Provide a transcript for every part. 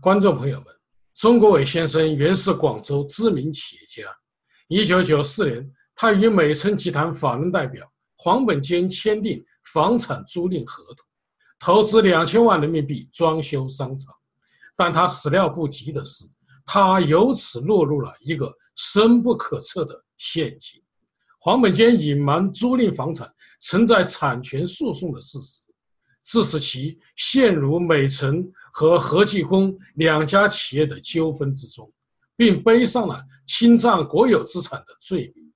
观众朋友们，钟国伟先生原是广州知名企业家。一九九四年，他与美诚集团法人代表黄本坚签订房产租赁合同，投资两千万人民币装修商场。但他始料不及的是，他由此落入了一个深不可测的陷阱。黄本坚隐瞒租赁房产存在产权诉讼的事实。致使其陷入美诚和和记工两家企业的纠纷之中，并背上了侵占国有资产的罪名。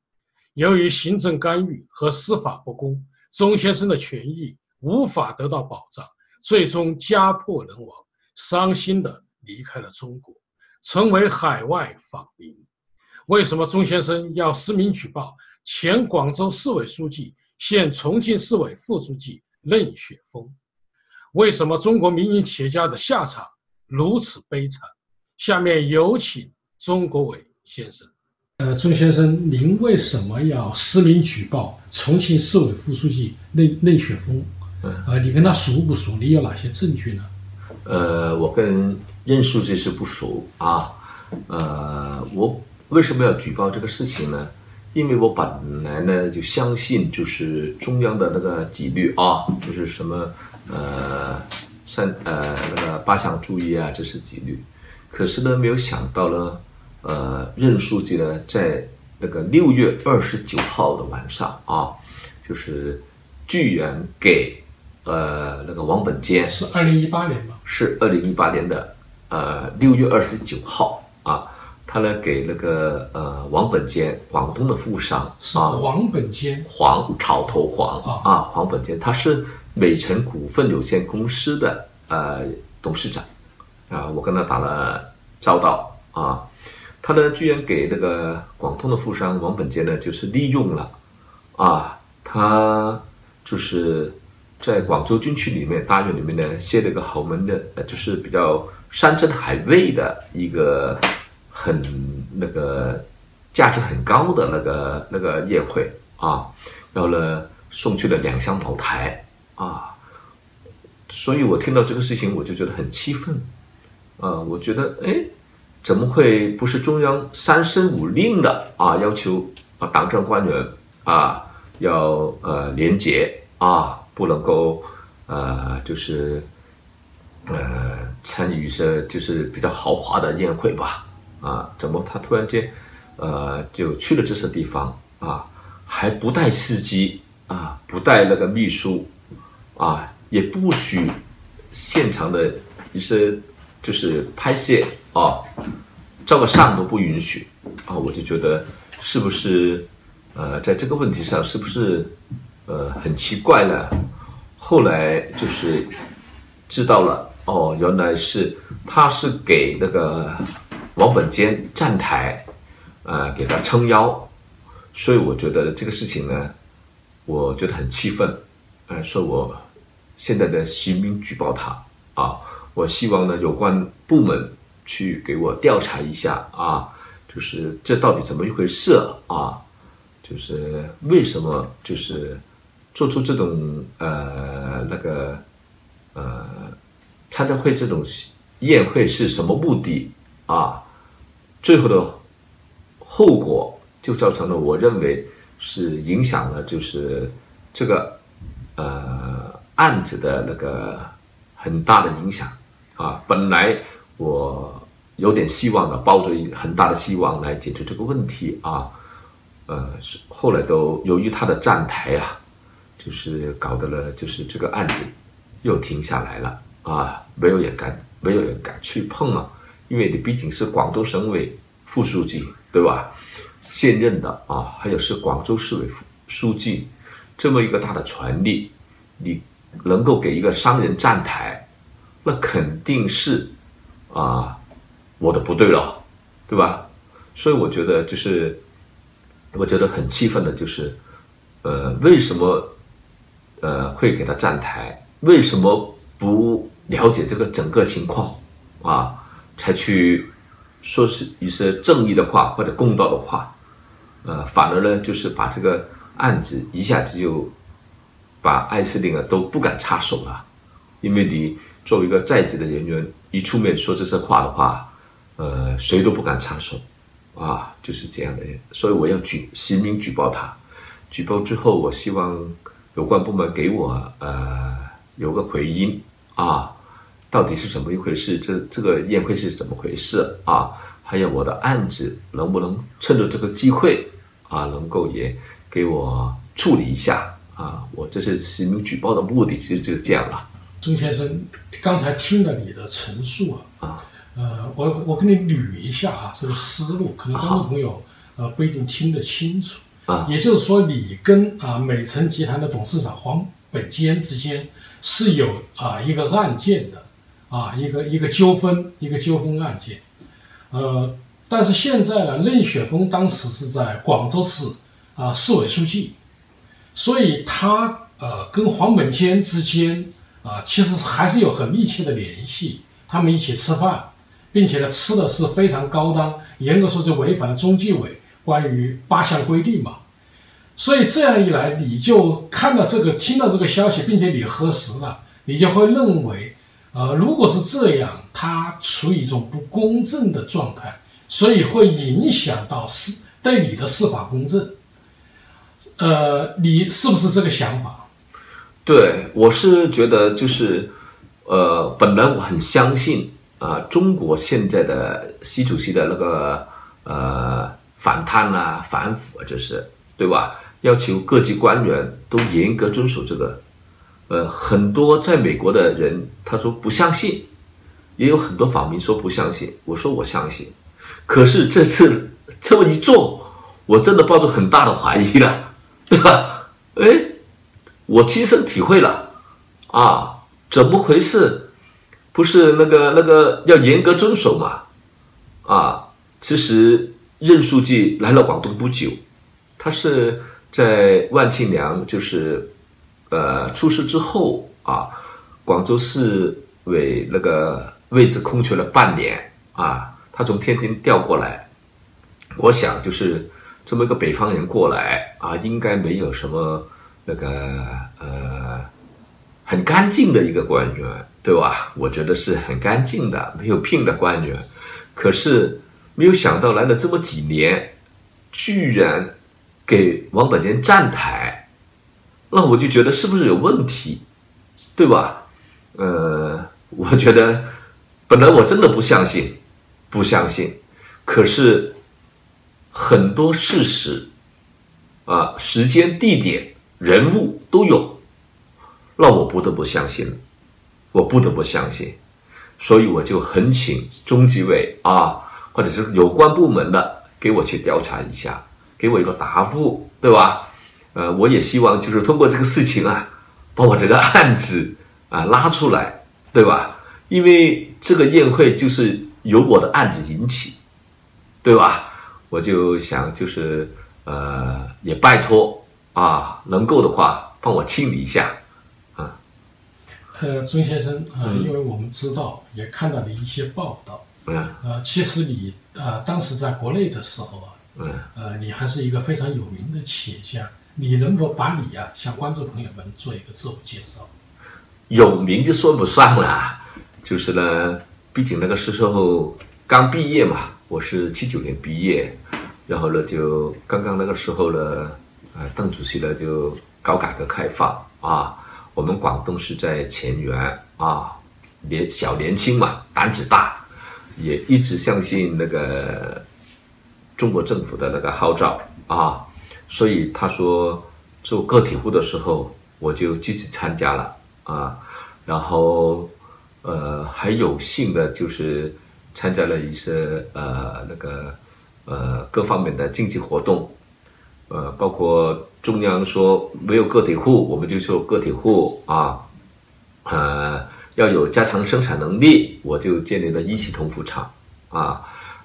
由于行政干预和司法不公，钟先生的权益无法得到保障，最终家破人亡，伤心地离开了中国，成为海外访民。为什么钟先生要实名举报前广州市委书记、现重庆市委副书记？任雪峰，为什么中国民营企业家的下场如此悲惨？下面有请钟国伟先生。呃，钟先生，您为什么要实名举报重庆市委副书记任任雪峰？呃，你跟他熟不熟？你有哪些证据呢？呃，我跟任书记是不熟啊。呃，我为什么要举报这个事情呢？因为我本来呢就相信，就是中央的那个纪律啊，就是什么呃三呃那个八项注意啊，这是纪律。可是呢，没有想到呢，呃，任书记呢在那个六月二十九号的晚上啊，就是巨源给呃那个王本坚是二零一八年吗？是二零一八年的呃六月二十九号啊。他呢给那个呃王本坚，广东的富商啊，黄本坚，黄草头黄啊，黄本坚，他是美诚股份有限公司的呃董事长啊，我跟他打了交道啊，他呢居然给那个广东的富商王本杰呢，就是利用了啊，他就是在广州军区里面大院里面呢，设了个豪门的，呃，就是比较山珍海味的一个。很那个价值很高的那个那个宴会啊，然后呢送去了两箱茅台啊，所以我听到这个事情我就觉得很气愤啊，我觉得哎，怎么会不是中央三申五令的啊？要求啊党政官员啊要呃廉洁啊，不能够呃就是呃参与一些就是比较豪华的宴会吧。啊，怎么他突然间，呃，就去了这些地方啊？还不带司机啊，不带那个秘书啊，也不许现场的一些就是拍摄啊，照个相都不允许啊！我就觉得是不是呃，在这个问题上是不是呃很奇怪呢？后来就是知道了哦，原来是他是给那个。王本坚站台，呃，给他撑腰，所以我觉得这个事情呢，我觉得很气愤，呃，说我现在的实名举报他啊，我希望呢有关部门去给我调查一下啊，就是这到底怎么一回事啊？就是为什么就是做出这种呃那个呃参加会这种宴会是什么目的啊？最后的后果就造成了，我认为是影响了，就是这个呃案子的那个很大的影响啊。本来我有点希望的，抱着一很大的希望来解决这个问题啊，呃，是后来都由于他的站台啊，就是搞得了，就是这个案子又停下来了啊，没有人敢，没有人敢去碰啊。因为你毕竟是广东省委副书记，对吧？现任的啊，还有是广州市委副书记，这么一个大的权力，你能够给一个商人站台，那肯定是啊，我的不对了，对吧？所以我觉得就是，我觉得很气愤的就是，呃，为什么呃会给他站台？为什么不了解这个整个情况啊？才去说是一些正义的话或者公道的话，呃，反而呢，就是把这个案子一下子就把艾斯林啊都不敢插手了，因为你作为一个在职的人员，一出面说这些话的话，呃，谁都不敢插手，啊，就是这样的。所以我要举实名举报他，举报之后，我希望有关部门给我呃有个回应啊，到底是怎么一回事？这这个宴会是怎么回事啊？还有我的案子能不能趁着这个机会啊，能够也给我处理一下啊？我这是实名举报的目的，其实就是这样了。钟先生，刚才听了你的陈述啊，啊，呃，我我跟你捋一下啊，这个思路，可能观众朋友呃不一定听得清楚啊。也就是说，你跟啊美诚集团的董事长黄本坚之间是有啊一个案件的啊一个一个纠纷一个纠纷案件。呃，但是现在呢，任雪峰当时是在广州市啊市委书记，所以他呃跟黄本坚之间啊其实还是有很密切的联系，他们一起吃饭，并且呢吃的是非常高档，严格说就违反了中纪委关于八项规定嘛，所以这样一来，你就看到这个听到这个消息，并且你核实了，你就会认为。呃，如果是这样，他处于一种不公正的状态，所以会影响到司对你的司法公正。呃，你是不是这个想法？对，我是觉得就是，呃，本来我很相信啊，中国现在的习主席的那个呃反贪啊、反腐啊，这是对吧？要求各级官员都严格遵守这个。呃，很多在美国的人他说不相信，也有很多访民说不相信。我说我相信，可是这次这么一做，我真的抱着很大的怀疑了，对吧？哎，我亲身体会了啊，怎么回事？不是那个那个要严格遵守嘛？啊，其实任书记来了广东不久，他是在万庆良就是。呃，出事之后啊，广州市委那个位置空缺了半年啊，他从天津调过来，我想就是这么一个北方人过来啊，应该没有什么那个呃很干净的一个官员，对吧？我觉得是很干净的，没有病的官员，可是没有想到来了这么几年，居然给王本坚站台。那我就觉得是不是有问题，对吧？呃，我觉得本来我真的不相信，不相信，可是很多事实啊、时间、地点、人物都有，让我不得不相信，我不得不相信，所以我就恳请中纪委啊，或者是有关部门的给我去调查一下，给我一个答复，对吧？呃，我也希望就是通过这个事情啊，把我这个案子啊拉出来，对吧？因为这个宴会就是由我的案子引起，对吧？我就想就是呃，也拜托啊，能够的话帮我清理一下啊。呃，钟先生啊，因为我们知道也看到了一些报道，嗯，呃，其实你呃当时在国内的时候啊，嗯，呃，你还是一个非常有名的企业家。你能否把你啊向观众朋友们做一个自我介绍？有名就说不上了，就是呢，毕竟那个时候刚毕业嘛，我是七九年毕业，然后呢就刚刚那个时候呢，呃，邓主席呢就搞改革开放啊，我们广东是在前沿啊，年小年轻嘛，胆子大，也一直相信那个中国政府的那个号召啊。所以他说做个体户的时候，我就积极参加了啊，然后呃还有幸的就是参加了一些呃那个呃各方面的经济活动，呃包括中央说没有个体户，我们就做个体户啊，呃要有加强生产能力，我就建立了一汽同福厂啊，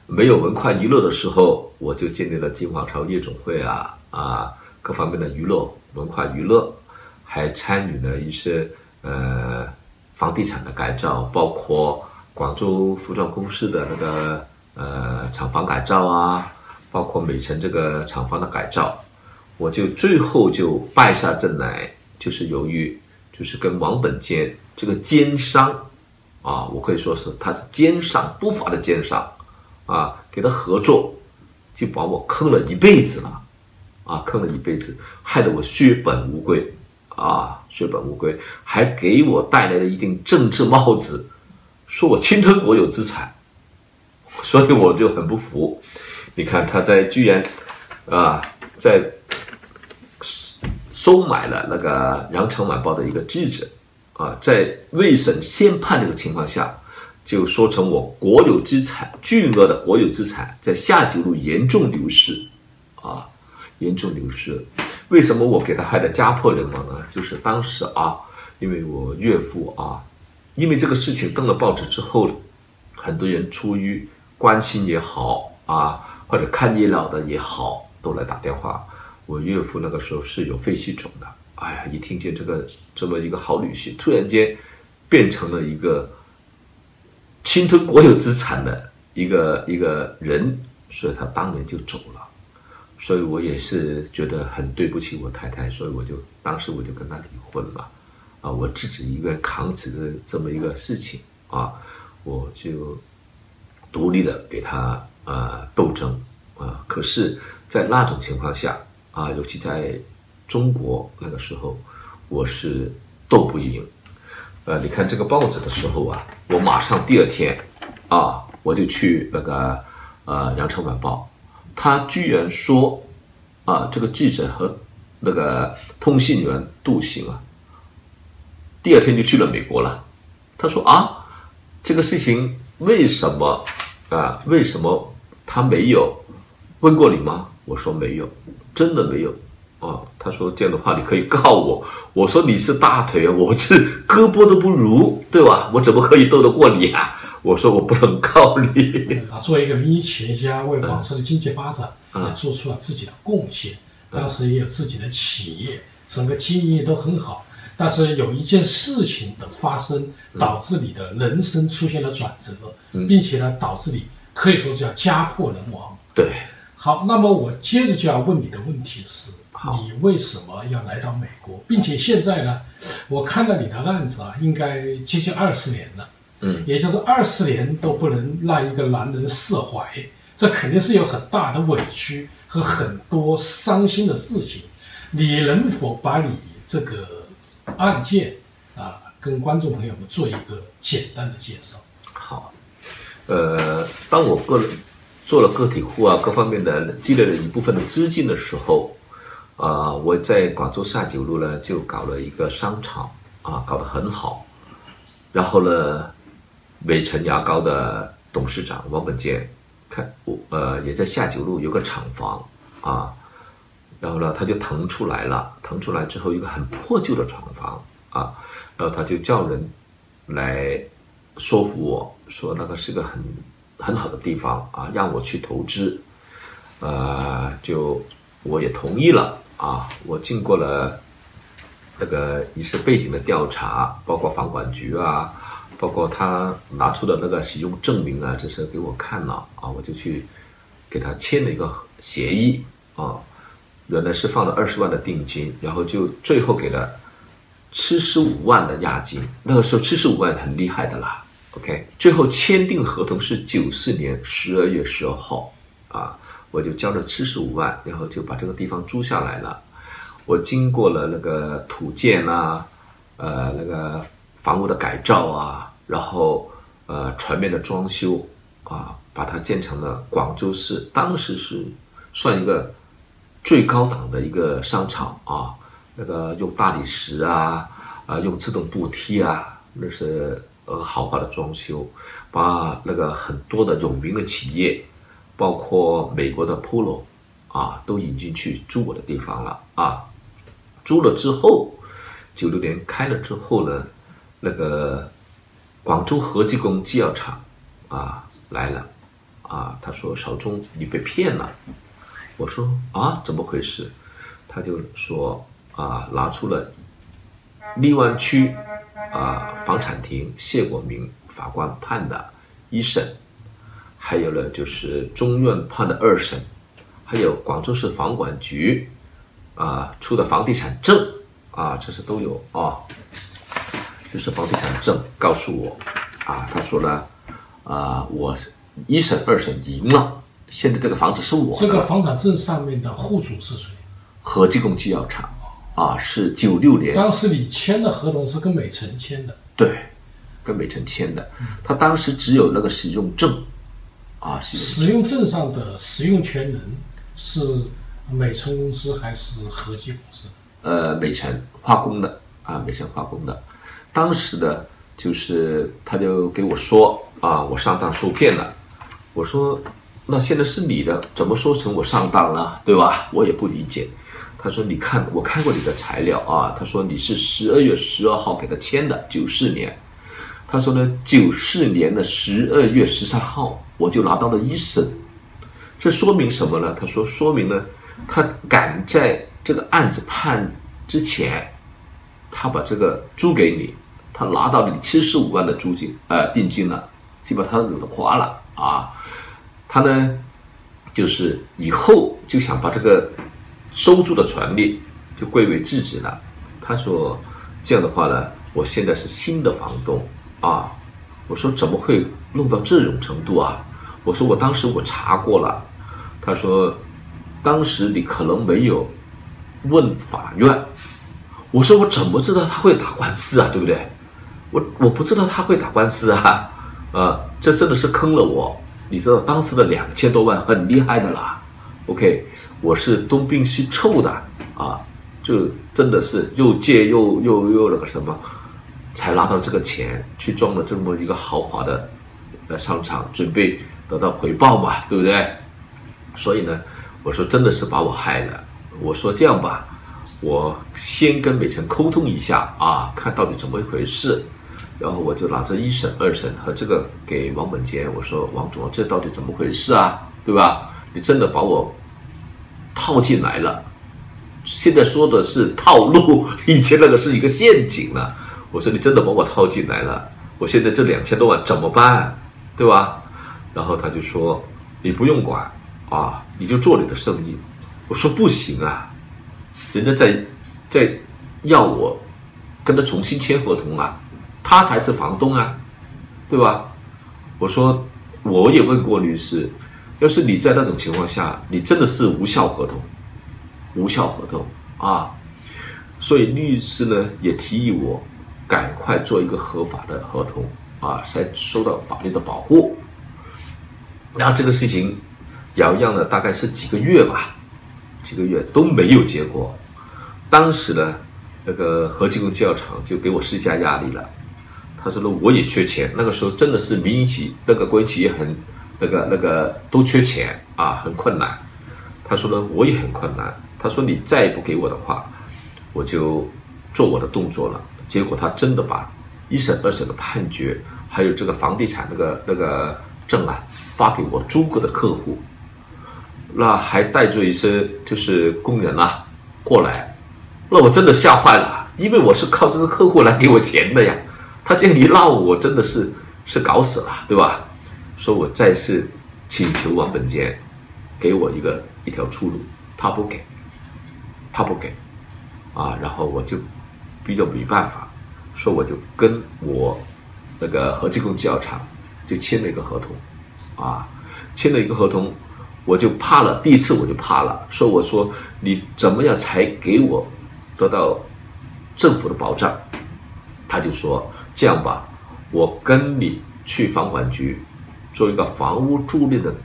没有文化娱乐的时候，我就建立了金华超夜总会啊。啊，各方面的娱乐、文化娱乐，还参与了一些呃房地产的改造，包括广州服装公司的那个呃厂房改造啊，包括美城这个厂房的改造，我就最后就败下阵来，就是由于就是跟王本坚这个奸商啊，我可以说是他是奸商，不法的奸商啊，给他合作就把我坑了一辈子了啊，坑了一辈子，害得我血本无归啊，血本无归，还给我带来了一顶政治帽子，说我侵吞国有资产，所以我就很不服。你看他在居然啊，在收买了那个《羊城晚报》的一个记者。啊，在未审先判这个情况下，就说成我国有资产巨额的国有资产在下九路严重流失，啊，严重流失。为什么我给他害得家破人亡呢？就是当时啊，因为我岳父啊，因为这个事情登了报纸之后，很多人出于关心也好啊，或者看热闹的也好，都来打电话。我岳父那个时候是有肺气肿的。哎呀，一听见这个这么一个好女婿，突然间变成了一个侵吞国有资产的一个一个人，所以他当年就走了。所以我也是觉得很对不起我太太，所以我就当时我就跟他离婚了。啊，我自己一个人扛起这这么一个事情啊，我就独立的给他啊斗争啊。可是，在那种情况下啊，尤其在。中国那个时候，我是斗不赢。呃，你看这个报纸的时候啊，我马上第二天啊，我就去那个呃《羊城晚报》，他居然说啊，这个记者和那个通信员杜行啊，第二天就去了美国了。他说啊，这个事情为什么啊？为什么他没有问过你吗？我说没有，真的没有。啊，他说这样的话你可以告我。我说你是大腿啊，我是胳膊都不如，对吧？我怎么可以斗得过你啊？我说我不能告你。啊，作为一个民营企业家，为广州的经济发展也做出了自己的贡献。当时也有自己的企业，整个经营都很好。但是有一件事情的发生，导致你的人生出现了转折，并且呢，导致你可以说叫家破人亡。对。好，那么我接着就要问你的问题是。你为什么要来到美国，并且现在呢？我看到你的案子啊，应该接近二十年了，嗯，也就是二十年都不能让一个男人释怀，这肯定是有很大的委屈和很多伤心的事情。你能否把你这个案件啊，跟观众朋友们做一个简单的介绍？好，呃，当我个人做了个体户啊，各方面的积累了一部分的资金的时候。啊，我在广州下九路呢，就搞了一个商场，啊，搞得很好。然后呢，美城牙膏的董事长王本坚，看我呃也在下九路有个厂房，啊，然后呢他就腾出来了，腾出来之后一个很破旧的厂房，啊，然后他就叫人来说服我说那个是个很很好的地方啊，让我去投资，呃，就我也同意了。啊，我经过了那个一些背景的调查，包括房管局啊，包括他拿出的那个使用证明啊，这些给我看了啊，我就去给他签了一个协议啊，原来是放了二十万的定金，然后就最后给了七十五万的押金，那个时候七十五万很厉害的啦。OK，最后签订合同是九四年十二月十二号啊。我就交了七十五万，然后就把这个地方租下来了。我经过了那个土建啊，呃，那个房屋的改造啊，然后呃全面的装修啊，把它建成了广州市当时是算一个最高档的一个商场啊。那个用大理石啊，啊用自动步梯啊，那是呃豪华的装修，把那个很多的有名的企业。包括美国的 Polo，啊，都引进去租我的地方了啊。租了之后，九六年开了之后呢，那个广州合济工制药厂啊来了，啊，他说小钟你被骗了。我说啊怎么回事？他就说啊拿出了荔湾区啊房产庭谢国明法官判的一审。还有呢，就是中院判的二审，还有广州市房管局啊出的房地产证啊，这些都有啊，就是房地产证告诉我啊，他说呢，啊，我一审二审赢了，现在这个房子是我的。这个房产证上面的户主是谁？和记工机药厂，啊，是九六年。当时你签的合同是跟美城签的。对，跟美城签的。他当时只有那个使用证，啊，使用证上的使用权人是美城公司还是和记公司？呃，美城化工的啊，美城化工的。当时的，就是他就给我说啊，我上当受骗了。我说，那现在是你的，怎么说成我上当了，对吧？我也不理解。他说，你看，我看过你的材料啊。他说你是十二月十二号给他签的，九四年。他说呢，九四年的十二月十三号我就拿到了一审。这说明什么呢？他说，说明呢，他赶在这个案子判之前。他把这个租给你，他拿到你七十五万的租金，呃，定金了，基本他都花了啊。他呢，就是以后就想把这个收租的权利就归为自己了。他说这样的话呢，我现在是新的房东啊。我说怎么会弄到这种程度啊？我说我当时我查过了。他说当时你可能没有问法院。我说我怎么知道他会打官司啊？对不对？我我不知道他会打官司啊，啊，这真的是坑了我。你知道当时的两千多万很厉害的啦。OK，我是东拼西凑的啊，就真的是又借又又又那个什么，才拿到这个钱去装了这么一个豪华的商场，准备得到回报嘛，对不对？所以呢，我说真的是把我害了。我说这样吧。我先跟美晨沟通一下啊，看到底怎么一回事，然后我就拿着一审、二审和这个给王本杰，我说王总，这到底怎么回事啊？对吧？你真的把我套进来了，现在说的是套路，以前那个是一个陷阱了。我说你真的把我套进来了，我现在这两千多万怎么办？对吧？然后他就说你不用管啊，你就做你的生意。我说不行啊。人家在在要我跟他重新签合同啊，他才是房东啊，对吧？我说我也问过律师，要是你在那种情况下，你真的是无效合同，无效合同啊。所以律师呢也提议我赶快做一个合法的合同啊，才受到法律的保护。然后这个事情摇漾了大概是几个月吧。几个月都没有结果，当时呢，那个和记工机药厂就给我施加压力了。他说呢，我也缺钱。那个时候真的是民营企那个国营企业很那个那个都缺钱啊，很困难。他说呢，我也很困难。他说你再不给我的话，我就做我的动作了。结果他真的把一审、二审的判决，还有这个房地产那个那个证啊，发给我租过的客户。那还带着一些就是工人啊过来，那我真的吓坏了，因为我是靠这个客户来给我钱的呀。他这样一闹，我真的是是搞死了，对吧？说我再次请求王本坚给我一个一条出路，他不给，他不给，啊，然后我就比较没办法，说我就跟我那个和记工机药厂就签了一个合同，啊，签了一个合同。我就怕了，第一次我就怕了，说我说你怎么样才给我得到政府的保障？他就说这样吧，我跟你去房管局做一个房屋租赁的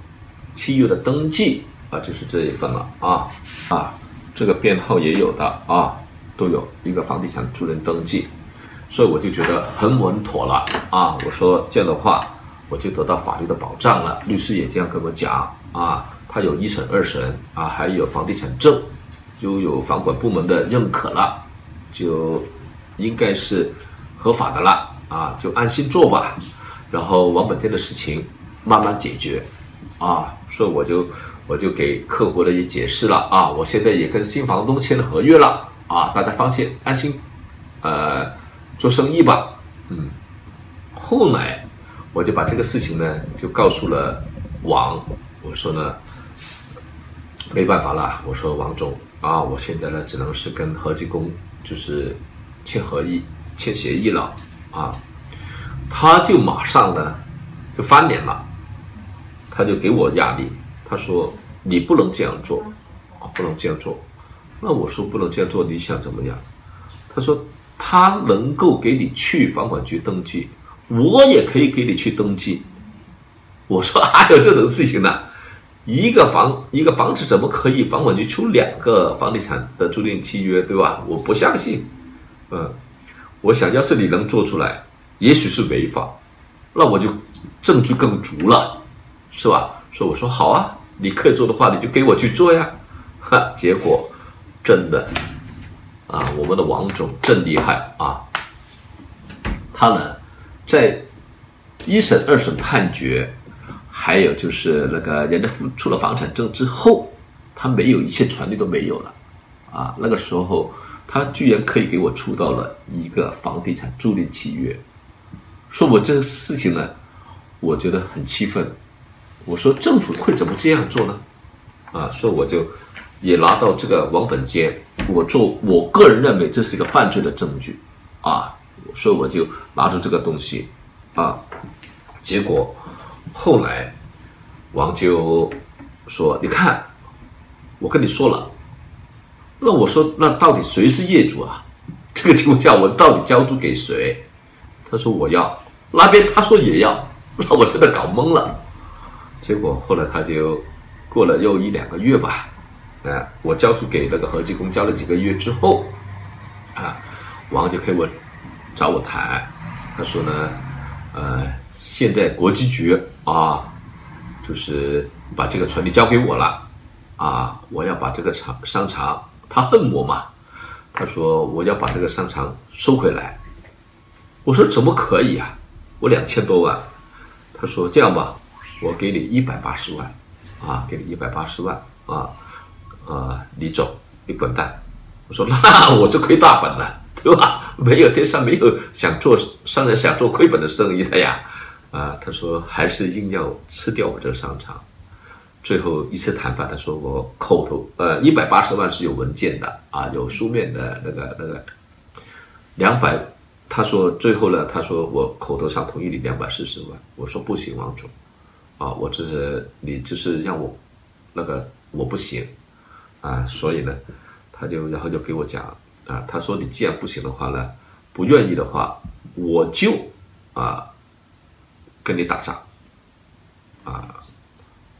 契约的登记啊，就是这一份了啊啊，这个编号也有的啊，都有一个房地产租赁登记，所以我就觉得很稳妥了啊。我说这样的话，我就得到法律的保障了。律师也这样跟我讲。啊，他有一审、二审啊，还有房地产证，就有房管部门的认可了，就应该是合法的了啊，就安心做吧。然后王本店的事情慢慢解决啊，所以我就我就给客户的也解释了啊，我现在也跟新房东签了合约了啊，大家放心安心，呃，做生意吧。嗯，后来我就把这个事情呢就告诉了王。我说呢，没办法了。我说王总啊，我现在呢只能是跟和记工就是签合议、签协议了啊。他就马上呢就翻脸了，他就给我压力，他说你不能这样做啊，不能这样做。那我说不能这样做，你想怎么样？他说他能够给你去房管局登记，我也可以给你去登记。我说 还有这种事情呢？一个房一个房子怎么可以房管局出两个房地产的租赁契约，对吧？我不相信。嗯，我想要是你能做出来，也许是违法，那我就证据更足了，是吧？所以我说好啊，你可以做的话，你就给我去做呀。哈，结果真的啊，我们的王总真厉害啊！他呢，在一审、二审判决。还有就是那个人家付出了房产证之后，他没有一切权利都没有了，啊，那个时候他居然可以给我出到了一个房地产租赁契约，说我这个事情呢，我觉得很气愤，我说政府会怎么这样做呢？啊，说我就也拿到这个王本坚，我做我个人认为这是一个犯罪的证据，啊，所以我就拿出这个东西，啊，结果。后来，王就说：“你看，我跟你说了，那我说那到底谁是业主啊？这个情况下，我到底交租给谁？”他说：“我要。”那边他说也要，那我真的搞懵了。结果后来他就过了又一两个月吧，啊，我交租给那个合记工交了几个月之后，啊，王就给我找我谈，他说呢，呃，现在国际局。啊，就是把这个权利交给我了，啊，我要把这个厂商场，他恨我嘛，他说我要把这个商场收回来，我说怎么可以啊，我两千多万，他说这样吧，我给你一百八十万，啊，给你一百八十万，啊，啊，你走，你滚蛋，我说那 我是亏大本了，对吧？没有天上没有想做商人想做亏本的生意的呀。啊，他说还是硬要吃掉我这个商场，最后一次谈判，他说我口头呃一百八十万是有文件的啊，有书面的那个那个两百，他说最后呢，他说我口头上同意你两百四十万，我说不行，王总，啊，我这是你就是让我那个我不行啊，所以呢，他就然后就给我讲啊，他说你既然不行的话呢，不愿意的话，我就啊。跟你打仗，啊！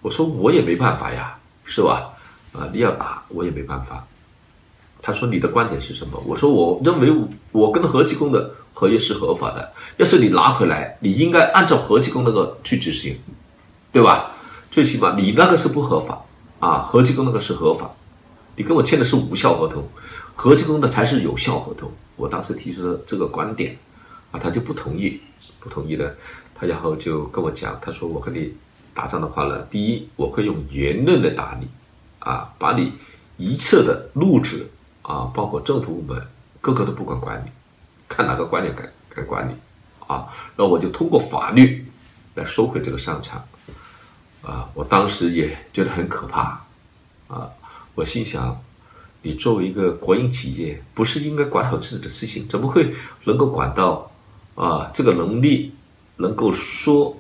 我说我也没办法呀，是吧？啊，你要打我也没办法。他说你的观点是什么？我说我认为我跟合计工的合约是合法的。要是你拿回来，你应该按照合计工那个去执行，对吧？最起码你那个是不合法啊，合计工那个是合法。你跟我签的是无效合同，合计工的才是有效合同。我当时提出了这个观点，啊，他就不同意，不同意的。他然后就跟我讲，他说我跟你打仗的话呢，第一我会用言论来打你，啊，把你一切的录制啊，包括政府部门个个都不管管你，看哪个官员敢敢管你，啊，那我就通过法律来收回这个商场，啊，我当时也觉得很可怕，啊，我心想，你作为一个国营企业，不是应该管好自己的事情，怎么会能够管到啊这个能力？能够说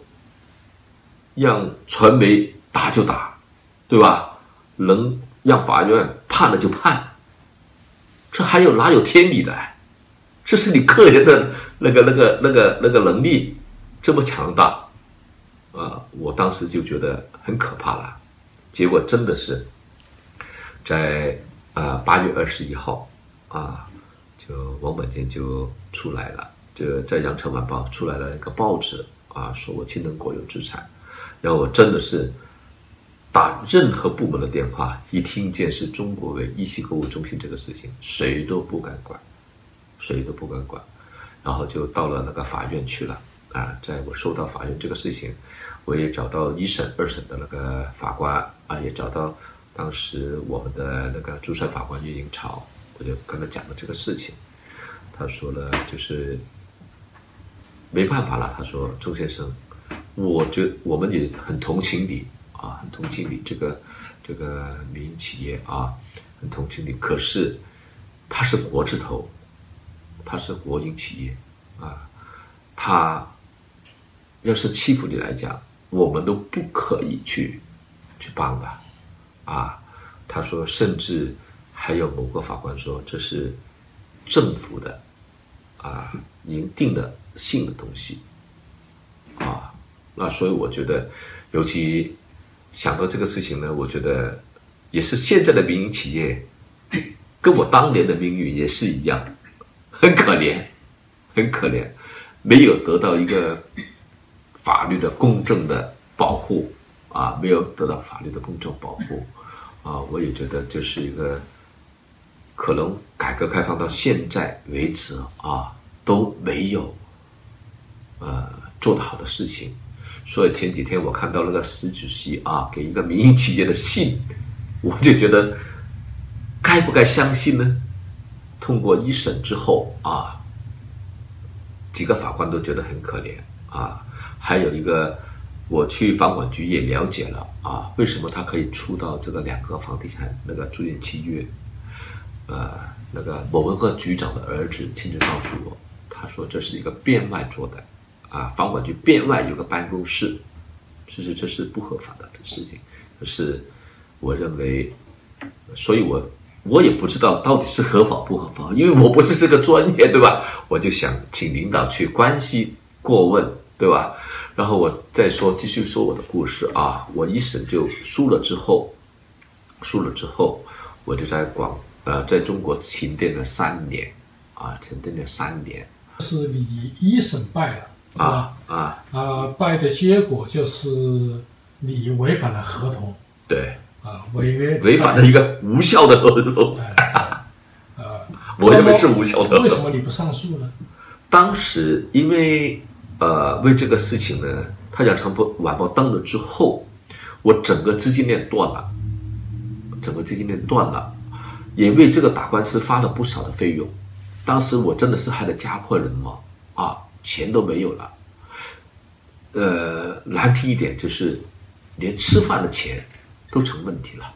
让传媒打就打，对吧？能让法院判了就判，这还有哪有天理的？这是你个人的那个、那个、那个、那个能力这么强大啊！我当时就觉得很可怕了。结果真的是在啊八月二十一号啊，就王本坚就出来了。就在《羊城晚报》出来了一个报纸啊，说我侵吞国有资产，然后我真的是打任何部门的电话，一听见是中国为一汽购物中心这个事情，谁都不敢管，谁都不敢管，然后就到了那个法院去了啊。在我收到法院这个事情，我也找到一审、二审的那个法官啊，也找到当时我们的那个主审法官岳英超，我就跟他讲了这个事情，他说了就是。没办法了，他说：“周先生，我觉我们也很同情你啊，很同情你这个这个民营企业啊，很同情你。可是，他是国字头，他是国营企业啊，他要是欺负你来讲，我们都不可以去去帮的，啊，他说，甚至还有某个法官说这是政府的啊，已经定了性的东西，那所以我觉得，尤其想到这个事情呢，我觉得也是现在的民营企业，跟我当年的命运也是一样，很可怜，很可怜，没有得到一个。法律的公正的保护啊，没有得到法律的公正保护啊，我也觉得这是一个可能改革开放到现在为止啊都没有呃做得好的事情。所以前几天我看到那个习主席啊给一个民营企业的信，我就觉得该不该相信呢？通过一审之后啊，几个法官都觉得很可怜啊。还有一个，我去房管局也了解了啊，为什么他可以出到这个两个房地产那个租赁契约？呃，那个某一个局长的儿子亲自告诉我，他说这是一个变卖做的，啊，房管局变外有个办公室，其实这是不合法的事情。可是我认为，所以我我也不知道到底是合法不合法，因为我不是这个专业，对吧？我就想请领导去关系过问，对吧？然后我再说，继续说我的故事啊！我一审就输了之后，输了之后，我就在广呃，在中国沉淀了三年，啊，沉淀了三年。是你一审败了，是吧？啊啊！败的结果就是你违反了合同。对。啊，违约。违反了一个无效的合同。啊。我认为是无效的。为什么你不上诉呢？当时因为。呃，为这个事情呢，《太阳长波晚报》登了之后，我整个资金链断了，整个资金链断了，也为这个打官司发了不少的费用。当时我真的是害得家破人亡啊，钱都没有了。呃，难听一点就是，连吃饭的钱都成问题了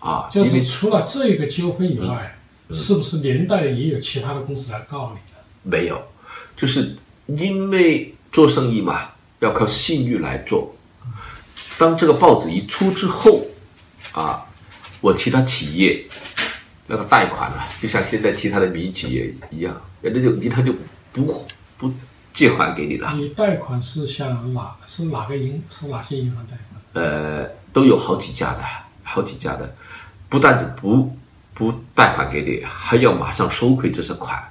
啊。就是除了这个纠纷以外，是不是连带的也有其他的公司来告你了？没有，就是因为。做生意嘛，要靠信誉来做。当这个报纸一出之后，啊，我其他企业那个贷款啊，就像现在其他的民营企业一样，人家就他就不不借款给你了。你贷款是向哪是哪个银是哪些银行贷款？呃，都有好几家的，好几家的，不但是不不贷款给你，还要马上收回这些款，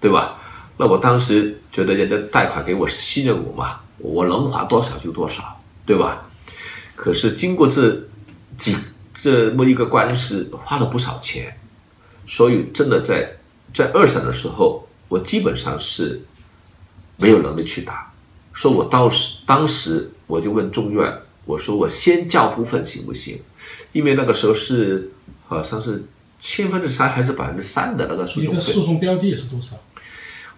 对吧？那我当时觉得人家贷款给我是信任我嘛，我能还多少就多少，对吧？可是经过这几这么一个官司，花了不少钱，所以真的在在二审的时候，我基本上是没有能力去打。说我当时当时我就问中院，我说我先交部分行不行？因为那个时候是好像是千分之三还是百分之三的那个诉讼费。诉讼标的是多少？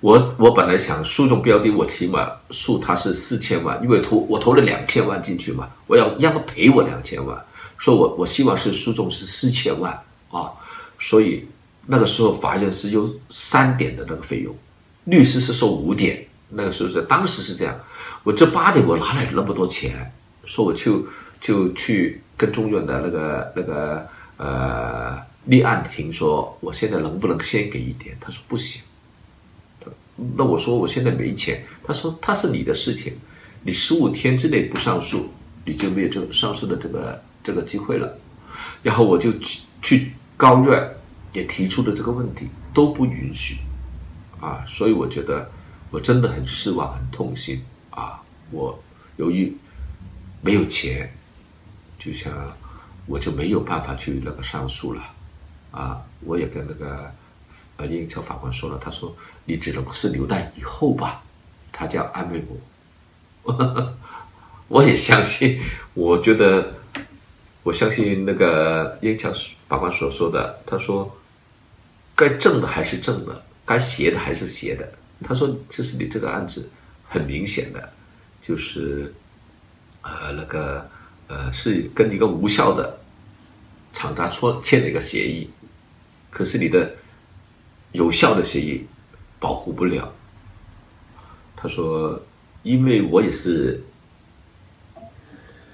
我我本来想诉讼标的，我起码诉他是四千万，因为投我投了两千万进去嘛，我要让他赔我两千万，说我我希望是诉讼是四千万啊，所以那个时候法院是有三点的那个费用，律师是收五点，那个时候是当时是这样，我这八点我哪来那么多钱？说我就就去跟中院的那个那个呃立案庭说，我现在能不能先给一点？他说不行。那我说我现在没钱，他说他是你的事情，你十五天之内不上诉，你就没有这上诉的这个这个机会了。然后我就去去高院也提出了这个问题，都不允许啊，所以我觉得我真的很失望，很痛心啊。我由于没有钱，就像我就没有办法去那个上诉了啊。我也跟那个。呃，英超法官说了，他说你只能是留在以后吧，他这样安慰我，我也相信，我觉得我相信那个英超法官所说的，他说该正的还是正的，该邪的还是邪的，他说这是你这个案子很明显的，就是呃那个呃是跟一个无效的厂家签签了一个协议，可是你的。有效的协议保护不了。他说：“因为我也是，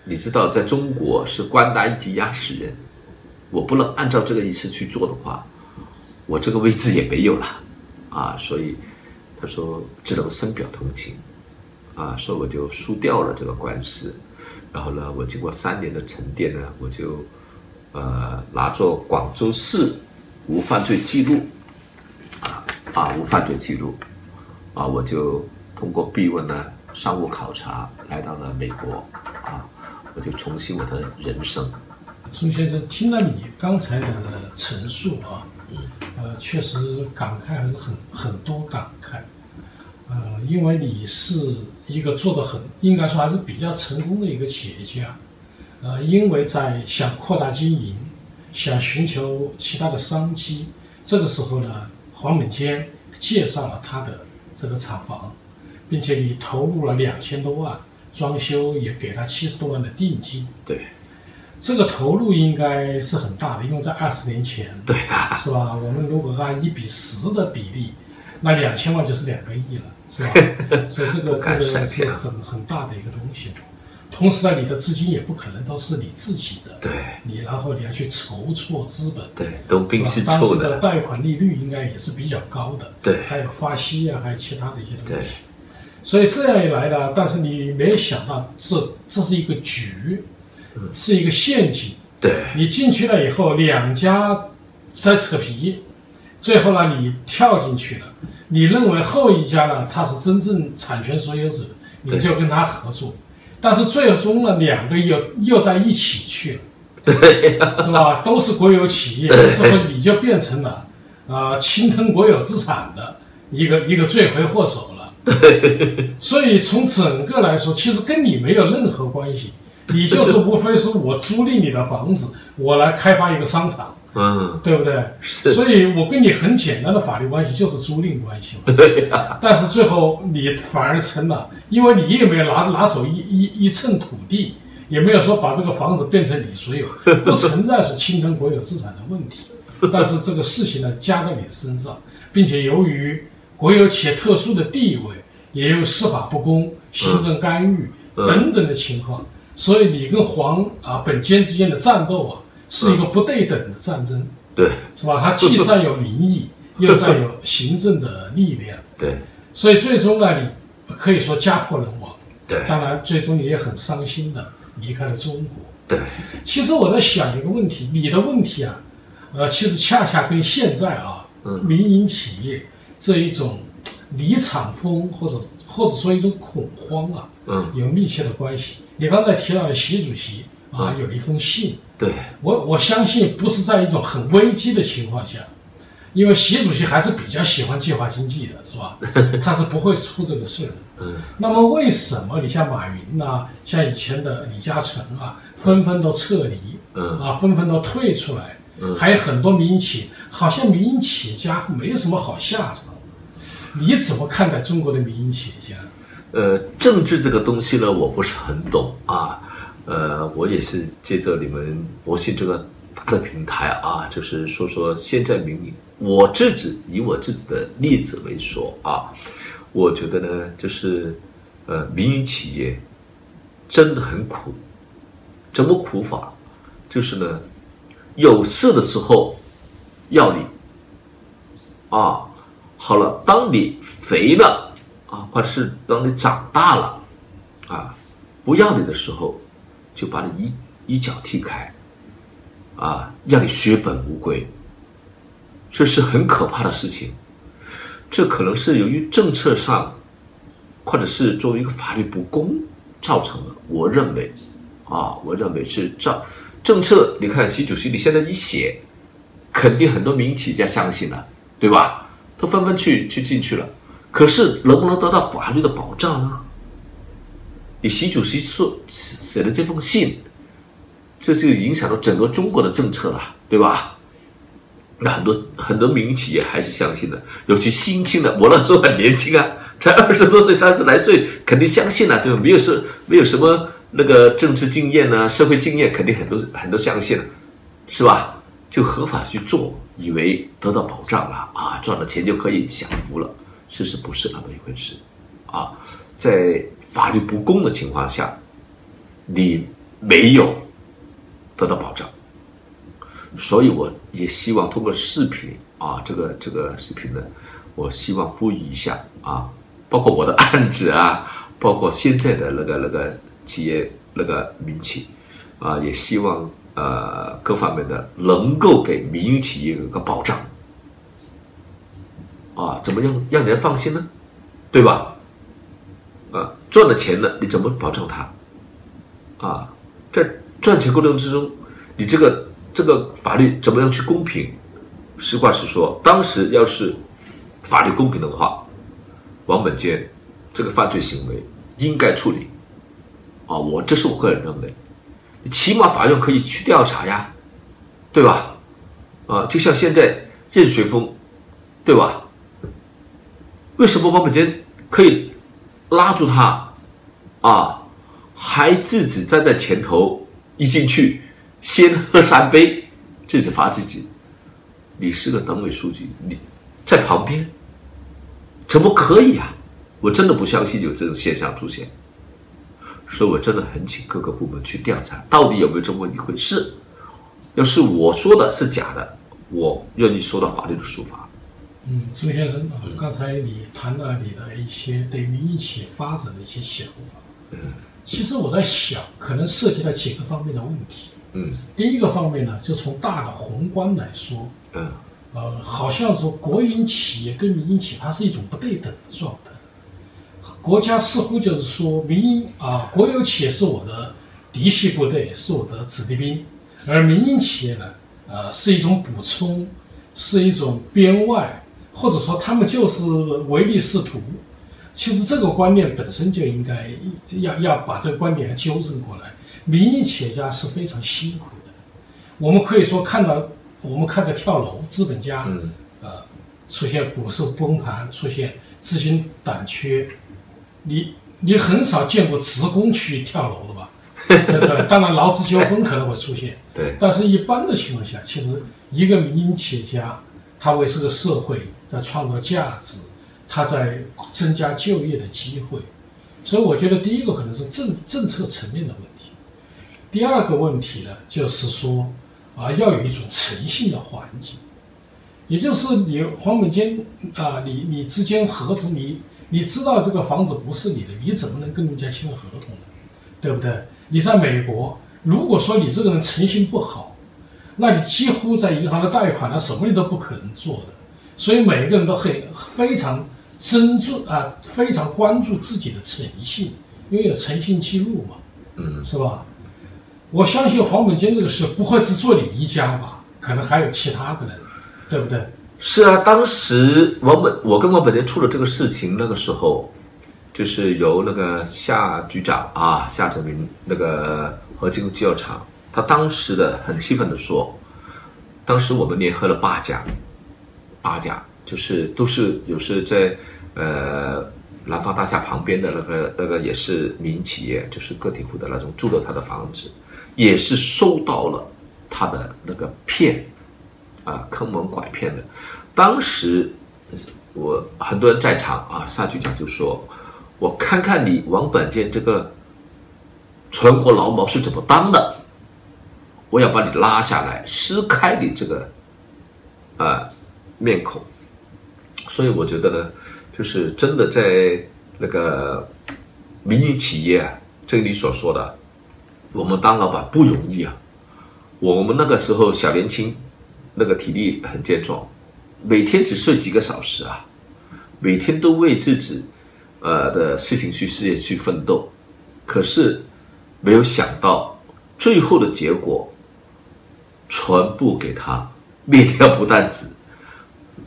你知道，在中国是官大一级压死人，我不能按照这个意思去做的话，我这个位置也没有了，啊，所以他说只能深表同情，啊，所以我就输掉了这个官司，然后呢，我经过三年的沉淀呢，我就呃拿着广州市无犯罪记录，啊啊无犯罪记录，啊我就通过逼问呢。商务考察来到了美国，啊，我就重新我的人生。钟先生，听了你刚才的陈述啊，呃，确实感慨还是很很多感慨，呃，因为你是一个做的很，应该说还是比较成功的一个企业家，呃，因为在想扩大经营，想寻求其他的商机，这个时候呢，黄本坚介绍了他的这个厂房。并且你投入了两千多万装修，也给他七十多万的定金。对，这个投入应该是很大的，因为在二十年前，对啊，是吧？我们如果按一比十的比例，那两千万就是两个亿了，是吧？所以这个这个是很很大的一个东西。同时呢，你的资金也不可能都是你自己的，对，你然后你要去筹措资本，对，都必须当时的贷款利率应该也是比较高的，对，还有发息啊，还有其他的一些东西。所以这样一来呢，但是你没有想到，这这是一个局，是一个陷阱。对，你进去了以后，两家在扯皮，最后呢，你跳进去了。你认为后一家呢，他是真正产权所有者，你就跟他合作。但是最终呢，两个又又在一起去了，对，是吧？都是国有企业，最后你就变成了啊，侵吞国有资产的一个一个罪魁祸首了。对，所以从整个来说，其实跟你没有任何关系，你就是无非是我租赁你的房子，我来开发一个商场，嗯，对不对？是，所以我跟你很简单的法律关系就是租赁关系嘛。对呀。但是最后你反而成了，因为你也没有拿拿走一一一寸土地，也没有说把这个房子变成你所有，不存在是侵吞国有资产的问题。但是这个事情呢，加在你身上，并且由于。国有企业特殊的地位，也有司法不公、行政干预等等的情况，所以你跟黄啊本间之间的战斗啊，是一个不对等的战争，对，是吧？他既占有民意，又占有行政的力量，对，所以最终呢，你可以说家破人亡，对，当然最终你也很伤心的离开了中国，对。其实我在想一个问题，你的问题啊，呃，其实恰恰跟现在啊，民营企业。这一种离场风，或者或者说一种恐慌啊，嗯，有密切的关系。你刚才提到的习主席啊，有一封信，对我我相信不是在一种很危机的情况下，因为习主席还是比较喜欢计划经济的，是吧？他是不会出这个事的。嗯，那么为什么你像马云呐，像以前的李嘉诚啊，纷纷都撤离，嗯啊，纷纷都退出来。还有很多民营企业，好像民营企业家没有什么好下场。你怎么看待中国的民营企业家？呃，政治这个东西呢，我不是很懂啊。呃，我也是借着你们博信这个大的平台啊，就是说说现在民营，我自己以我自己的例子为说啊，我觉得呢，就是呃，民营企业真的很苦，怎么苦法？就是呢。有事的时候要你啊，好了，当你肥了啊，或者是当你长大了啊，不要你的时候，就把你一一脚踢开啊，让你血本无归，这是很可怕的事情。这可能是由于政策上，或者是作为一个法律不公造成的。我认为啊，我认为是造。政策，你看习主席，你现在一写，肯定很多民营企业家相信了，对吧？都纷纷去去进去了。可是能不能得到法律的保障呢？你习主席说写的这封信，这就影响到整个中国的政策了，对吧？那很多很多民营企业还是相信的，尤其新兴的。我那时候很年轻啊，才二十多岁、三十来岁，肯定相信了，对吧？没有是没有什么。那个政治经验呢，社会经验肯定很多很多相信了，是吧？就合法去做，以为得到保障了啊，赚了钱就可以享福了，其实不是那么一回事啊。在法律不公的情况下，你没有得到保障。所以我也希望通过视频啊，这个这个视频呢，我希望呼吁一下啊，包括我的案子啊，包括现在的那个那个企业那个民企啊，也希望呃各方面的能够给民营企业有个保障啊，怎么样让人放心呢？对吧？啊，赚了钱了，你怎么保障他？啊，在赚钱过程之中，你这个。这个法律怎么样去公平？实话实说，当时要是法律公平的话，王本坚这个犯罪行为应该处理。啊，我这是我个人认为，起码法院可以去调查呀，对吧？啊，就像现在任水峰，对吧？为什么王本坚可以拉住他？啊，还自己站在前头一进去。先喝三杯，自己罚自己。你是个党委书记，你在旁边，怎么可以啊？我真的不相信有这种现象出现。所以我真的很请各个部门去调查，到底有没有这么一回事。要是我说的是假的，我愿意受到法律的处罚。嗯，周先生啊，刚才你谈了你的一些对民营企业发展的一些想法。嗯，其实我在想，可能涉及到几个方面的问题。嗯，第一个方面呢，就从大的宏观来说，嗯，呃，好像说国营企业跟民营企业它是一种不对等的状态，国家似乎就是说民营啊，国有企业是我的嫡系部队，是我的子弟兵，而民营企业呢，呃，是一种补充，是一种编外，或者说他们就是唯利是图。其实这个观念本身就应该要要把这个观点纠正过来。民营企业家是非常辛苦的，我们可以说看到我们看到跳楼，资本家，呃，出现股市崩盘，出现资金短缺，你你很少见过职工去跳楼的吧？对对，当然劳资纠纷可能会出现，对，但是一般的情况下，其实一个民营企业家，他为这个社会在创造价值，他在增加就业的机会，所以我觉得第一个可能是政政策层面的问题。第二个问题呢，就是说，啊，要有一种诚信的环境，也就是你黄本坚啊，你你之间合同，你你知道这个房子不是你的，你怎么能跟人家签合同呢？对不对？你在美国，如果说你这个人诚信不好，那你几乎在银行的贷款啊，什么你都不可能做的。所以每个人都很非常珍重啊，非常关注自己的诚信，因为有诚信记录嘛，嗯，是吧？我相信黄本坚这个事不会只做你一家吧？可能还有其他的人，对不对？是啊，当时王本我跟王本坚出了这个事情，那个时候就是由那个夏局长啊，夏泽民那个和进入制药厂，他当时的很气愤的说，当时我们联合了八家，八家就是都是有时在呃南方大厦旁边的那个那个也是民营企业，就是个体户的那种住了他的房子。也是收到了他的那个骗，啊，坑蒙拐骗的。当时我很多人在场啊，夏局长就说：“我看看你王本建这个全国劳模是怎么当的，我要把你拉下来，撕开你这个啊面孔。”所以我觉得呢，就是真的在那个民营企业，这你所说的。我们当老板不容易啊！我们那个时候小年轻，那个体力很健壮，每天只睡几个小时啊，每天都为自己，呃的事情去事业去奋斗，可是没有想到最后的结果，全部给他灭掉不但止，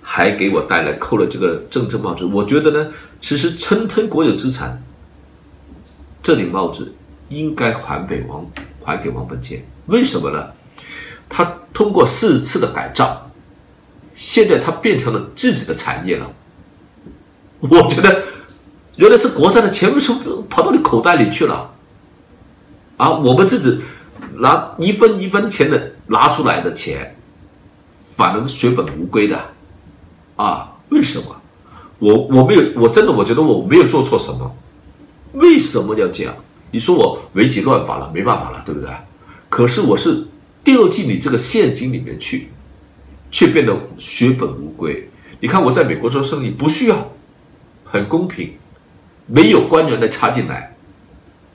还给我带来扣了这个政治帽子。我觉得呢，其实侵吞国有资产，这顶帽子。应该还给王还给王本杰，为什么呢？他通过四次的改造，现在他变成了自己的产业了。我觉得原来是国家的钱，为什么跑到你口袋里去了？啊，我们自己拿一分一分钱的拿出来的钱，反而血本无归的啊？为什么？我我没有，我真的我觉得我没有做错什么。为什么要这样？你说我违纪乱法了，没办法了，对不对？可是我是掉进你这个陷阱里面去，却变得血本无归。你看我在美国做生意不需要，很公平，没有官员来插进来，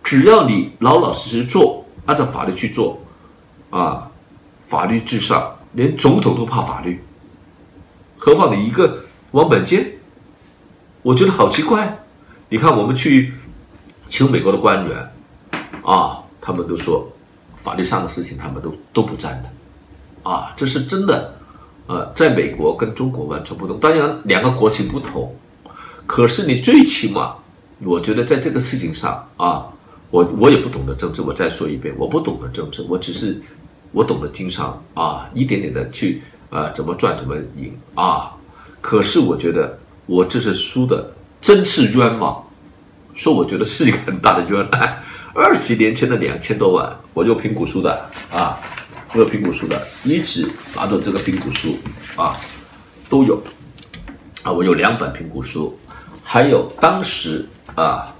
只要你老老实实做，按照法律去做，啊，法律至上，连总统都怕法律，何况你一个王本坚？我觉得好奇怪。你看我们去请美国的官员，啊，他们都说。法律上的事情他们都都不占的，啊，这是真的，呃，在美国跟中国完全不同，当然两个国情不同，可是你最起码，我觉得在这个事情上啊，我我也不懂得政治，我再说一遍，我不懂得政治，我只是我懂得经商啊，一点点的去啊怎么赚怎么赢啊，可是我觉得我这是输的真是冤枉，说我觉得是一个很大的冤案。二十年前的两千多万，我有评估书的啊，我有评估书的，一直拿着这个评估书啊，都有啊，我有两本评估书，还有当时啊，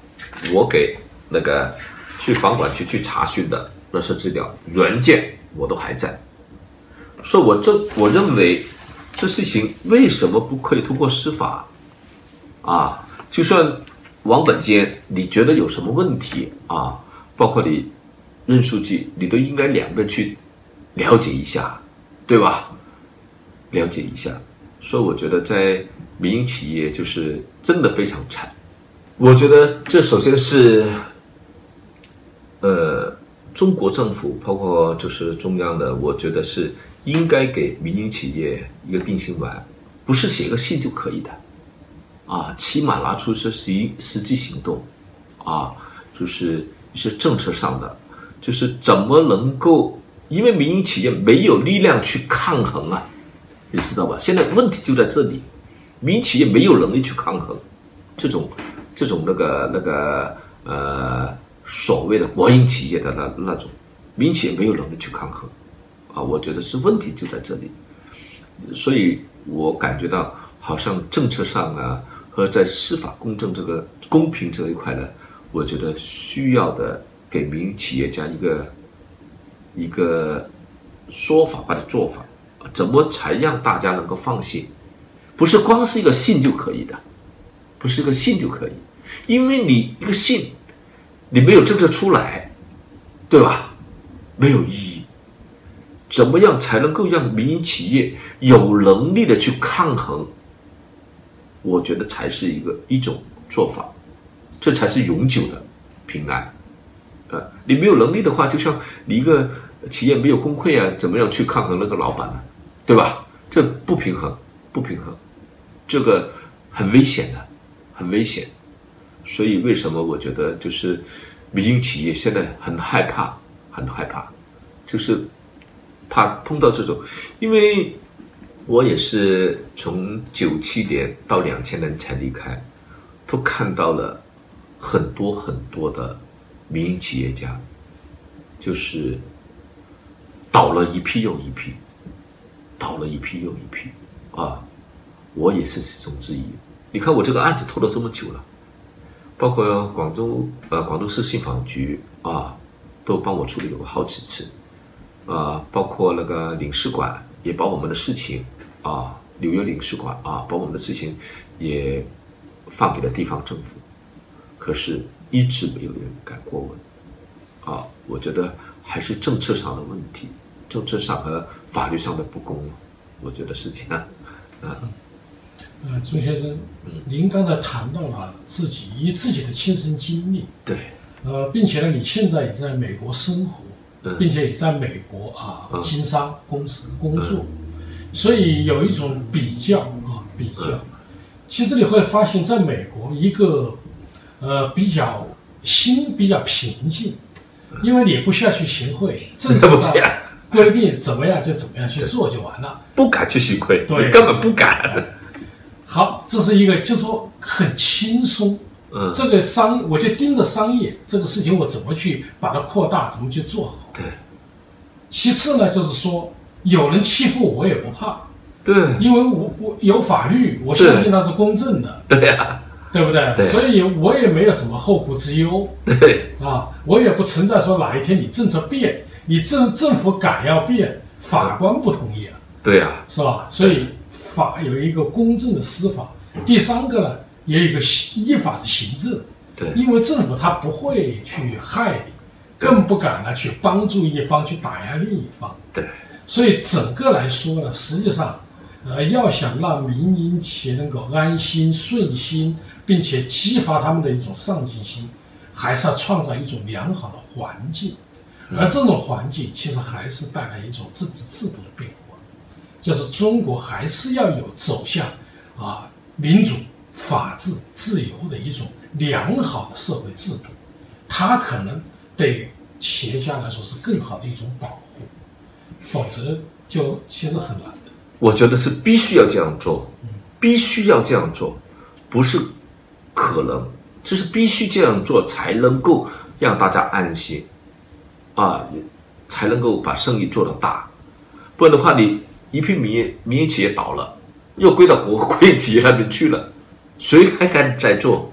我给那个去房管局去查询的那些资料原件，我都还在。说我这我认为这事情为什么不可以通过司法啊？就算王本坚，你觉得有什么问题啊？包括你认书记，你都应该两边去了解一下，对吧？了解一下。所以我觉得在民营企业就是真的非常惨。我觉得这首先是，呃，中国政府包括就是中央的，我觉得是应该给民营企业一个定心丸，不是写个信就可以的，啊，起码拿出是实实际行动，啊，就是。一些政策上的，就是怎么能够，因为民营企业没有力量去抗衡啊，你知道吧？现在问题就在这里，民营企业没有能力去抗衡，这种这种那个那个呃所谓的国营企业的那那种民营企业没有能力去抗衡，我觉得是问题就在这里，所以我感觉到好像政策上啊和在司法公正这个公平这一块呢。我觉得需要的给民营企业家一个一个说法或者做法，怎么才让大家能够放心？不是光是一个信就可以的，不是一个信就可以，因为你一个信，你没有政策出来，对吧？没有意义。怎么样才能够让民营企业有能力的去抗衡？我觉得才是一个一种做法。这才是永久的平安，呃，你没有能力的话，就像你一个企业没有工会啊，怎么样去抗衡那个老板呢？对吧？这不平衡，不平衡，这个很危险的，很危险。所以为什么我觉得就是民营企业现在很害怕，很害怕，就是怕碰到这种，因为我也是从九七年到两千年才离开，都看到了。很多很多的民营企业家，就是倒了一批又一批，倒了一批又一批，啊，我也是其中之一。你看我这个案子拖了这么久了，包括广州呃广州市信访局啊，都帮我处理过好几次，啊，包括那个领事馆也把我们的事情啊，纽约领事馆啊，把我们的事情也放给了地方政府。可是，一直没有人敢过问，啊，我觉得还是政策上的问题，政策上和法律上的不公，我觉得是这样，啊。呃，钟先生，您刚才谈到了自己以自己的亲身经历，对，呃，并且呢，你现在也在美国生活，并且也在美国啊经商公司工作，所以有一种比较啊，比较，其实你会发现在美国一个。呃，比较心比较平静，因为你不需要去行贿，政策上规定怎么样就怎么样去做就完了，不敢去行贿，对，根本不敢。好，这是一个，就是说很轻松。嗯，这个商，我就盯着商业这个事情，我怎么去把它扩大，怎么去做好。对。其次呢，就是说有人欺负我，也不怕。对。因为我我有法律，我相信它是公正的。对呀。对不对？对所以我也没有什么后顾之忧对啊，我也不存在说哪一天你政策变，你政政府敢要变，法官不同意啊，对呀、是吧？所以法有一个公正的司法。第三个呢，也有一个行依法的行政，对因为政府他不会去害你，更不敢呢去帮助一方去打压另一方。对所以整个来说呢，实际上，呃，要想让民营企业能够安心顺心，并且激发他们的一种上进心，还是要创造一种良好的环境。而这种环境其实还是带来一种政治制度的变化，就是中国还是要有走向啊民主、法治、自由的一种良好的社会制度，它可能对企业家来说是更好的一种保护，否则就其实很难的。我觉得是必须要这样做，必须要这样做，不是可能，这是必须这样做才能够让大家安心，啊，才能够把生意做得大，不然的话，你一批民营民营企业倒了，又归到国国营企业那边去了，谁还敢再做？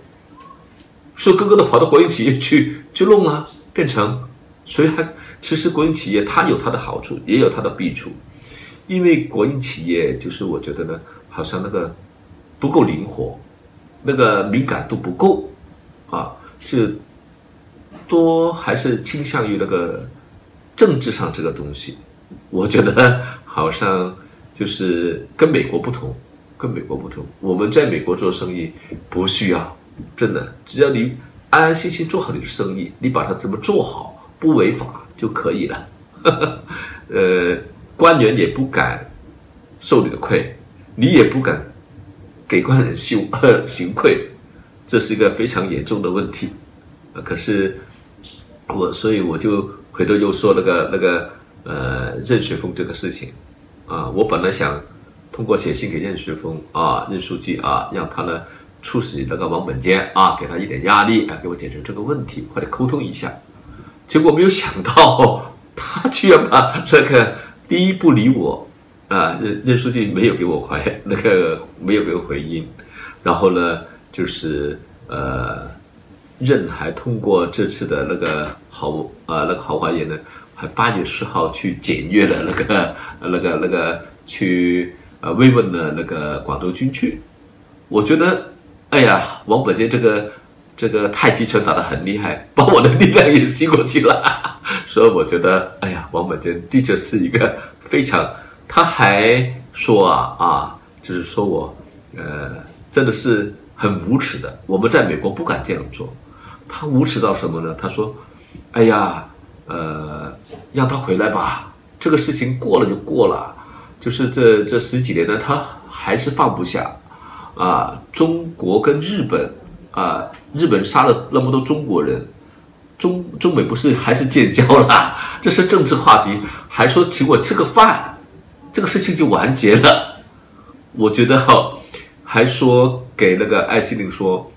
是个个都跑到国营企业去去弄啊，变成所以还？其实国营企业它有它的好处，也有它的弊处。因为国营企业就是我觉得呢，好像那个不够灵活，那个敏感度不够啊，是多还是倾向于那个政治上这个东西。我觉得 好像就是跟美国不同，跟美国不同。我们在美国做生意不需要，真的，只要你安安心心做好你的生意，你把它怎么做好，不违法就可以了。呃。官员也不敢受你的亏，你也不敢给官人行行贿，这是一个非常严重的问题。呃、可是我，所以我就回头又说那个那个呃任学锋这个事情啊，我本来想通过写信给任学锋啊，任书记啊，让他呢促使那个王本坚啊，给他一点压力啊，给我解决这个问题，快点沟通一下。结果没有想到，他居然把这个。第一不理我，啊，任任书记没有给我回那个没有给我回音，然后呢，就是呃，任还通过这次的那个豪啊那个豪华宴呢，还八月十号去检阅了那个那个那个去呃慰问了那个广州军区，我觉得，哎呀，王本坚这个这个太极拳打得很厉害，把我的力量也吸过去了。所以我觉得，哎呀，王本坚的确是一个非常，他还说啊啊，就是说我，呃，真的是很无耻的。我们在美国不敢这样做，他无耻到什么呢？他说，哎呀，呃，让他回来吧，这个事情过了就过了，就是这这十几年呢，他还是放不下啊。中国跟日本啊，日本杀了那么多中国人。中中美不是还是建交了？这是政治话题，还说请我吃个饭，这个事情就完结了。我觉得哈，还说给那个艾希林说，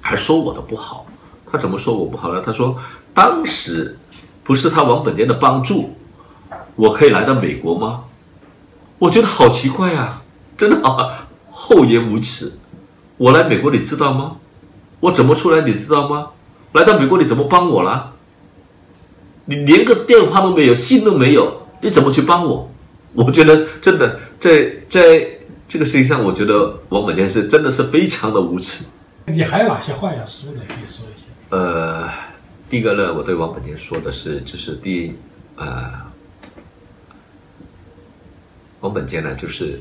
还说我的不好。他怎么说我不好呢？他说当时不是他王本坚的帮助，我可以来到美国吗？我觉得好奇怪呀，真的好厚颜无耻。我来美国你知道吗？我怎么出来你知道吗？来到美国，你怎么帮我了？你连个电话都没有，信都没有，你怎么去帮我？我觉得真的在在这个事情上，我觉得王本坚是真的是非常的无耻。你还有哪些话要说呢？可以说一下。呃，第一个呢，我对王本坚说的是，就是第一，呃，王本坚呢，就是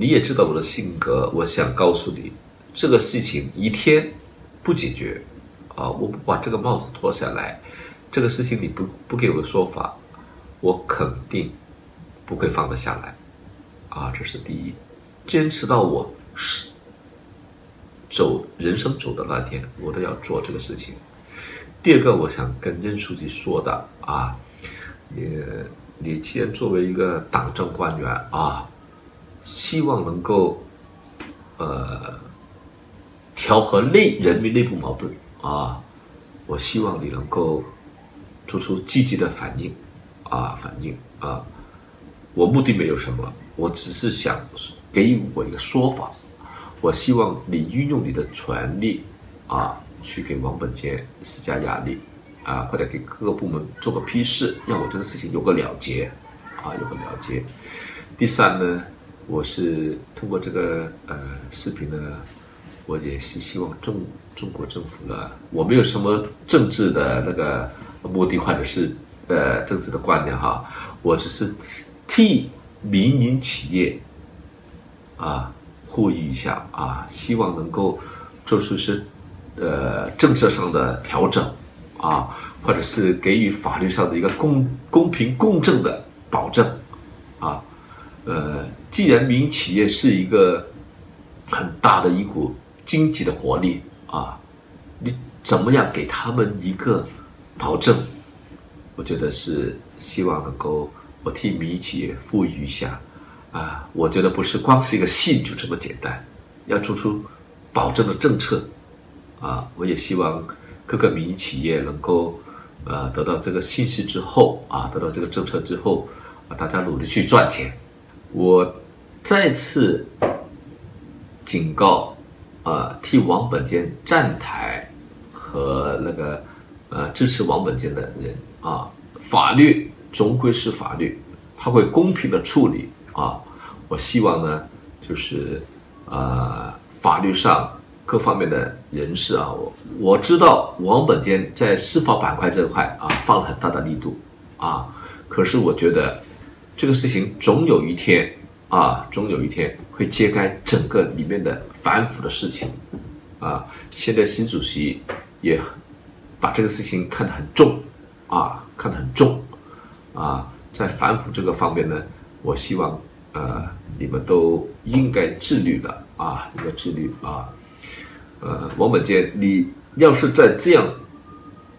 你也知道我的性格，我想告诉你，这个事情一天。不解决，啊，我不把这个帽子脱下来，这个事情你不不给我说法，我肯定不会放得下来，啊，这是第一，坚持到我是走人生走的那天，我都要做这个事情。第二个，我想跟任书记说的啊，也你既然作为一个党政官员啊，希望能够，呃。调和内人民内部矛盾啊，我希望你能够做出积极的反应啊，反应啊。我目的没有什么，我只是想给我一个说法。我希望你运用你的权力啊，去给王本杰施加压力啊，或者给各个部门做个批示，让我这个事情有个了结啊，有个了结。第三呢，我是通过这个呃视频呢，我也是希望中中国政府呢，我没有什么政治的那个目的或者是呃政治的观念哈，我只是替民营企业啊。呼吁一下啊，希望能够做出是呃政策上的调整啊，或者是给予法律上的一个公公平公正的保证啊。呃，既然民营企业是一个很大的一股经济的活力啊，你怎么样给他们一个保证？我觉得是希望能够我替民营企业赋予一下。啊，我觉得不是光是一个信就这么简单，要做出保证的政策。啊，我也希望各个民营企业能够，呃，得到这个信息之后，啊，得到这个政策之后，啊，大家努力去赚钱。我再次警告，啊，替王本坚站台和那个，呃，支持王本坚的人，啊，法律终归是法律，他会公平的处理。啊，我希望呢，就是，呃，法律上各方面的人士啊，我我知道王本坚在司法板块这块啊放了很大的力度啊，可是我觉得这个事情总有一天啊，总有一天会揭开整个里面的反腐的事情啊。现在习主席也把这个事情看得很重啊，看得很重啊，在反腐这个方面呢，我希望。呃，你们都应该自律的啊，应该自律啊。呃，王本坚，你要是再这样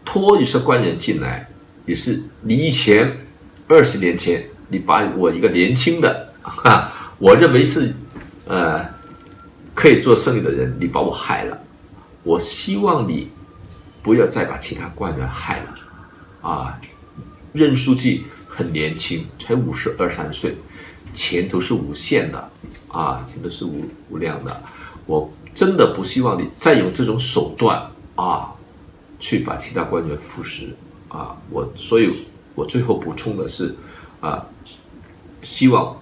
拖一些官员进来，也是你以前二十年前你把我一个年轻的哈，我认为是呃可以做生意的人，你把我害了。我希望你不要再把其他官员害了啊。任书记很年轻，才五十二三岁。前途是无限的，啊，前途是无无量的。我真的不希望你再用这种手段啊，去把其他官员腐蚀啊。我所以，我最后补充的是，啊，希望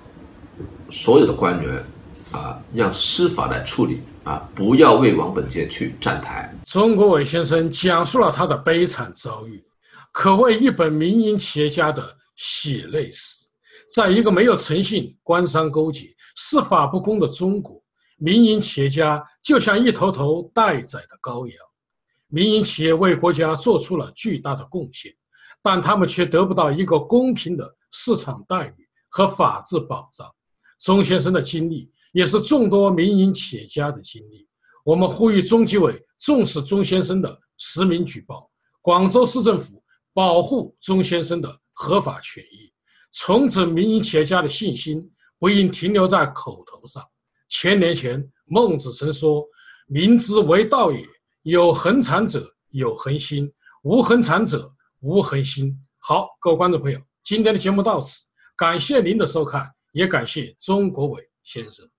所有的官员啊，让司法来处理啊，不要为王本杰去站台。钟国伟先生讲述了他的悲惨遭遇，可谓一本民营企业家的血泪史。在一个没有诚信、官商勾结、司法不公的中国，民营企业家就像一头头待宰的羔羊。民营企业为国家做出了巨大的贡献，但他们却得不到一个公平的市场待遇和法治保障。钟先生的经历也是众多民营企业家的经历。我们呼吁中纪委重视钟先生的实名举报，广州市政府保护钟先生的合法权益。重整民营企业家的信心，不应停留在口头上。千年前，孟子曾说：“民之为道也，有恒产者有恒心，无恒产者无恒心。”好，各位观众朋友，今天的节目到此，感谢您的收看，也感谢钟国伟先生。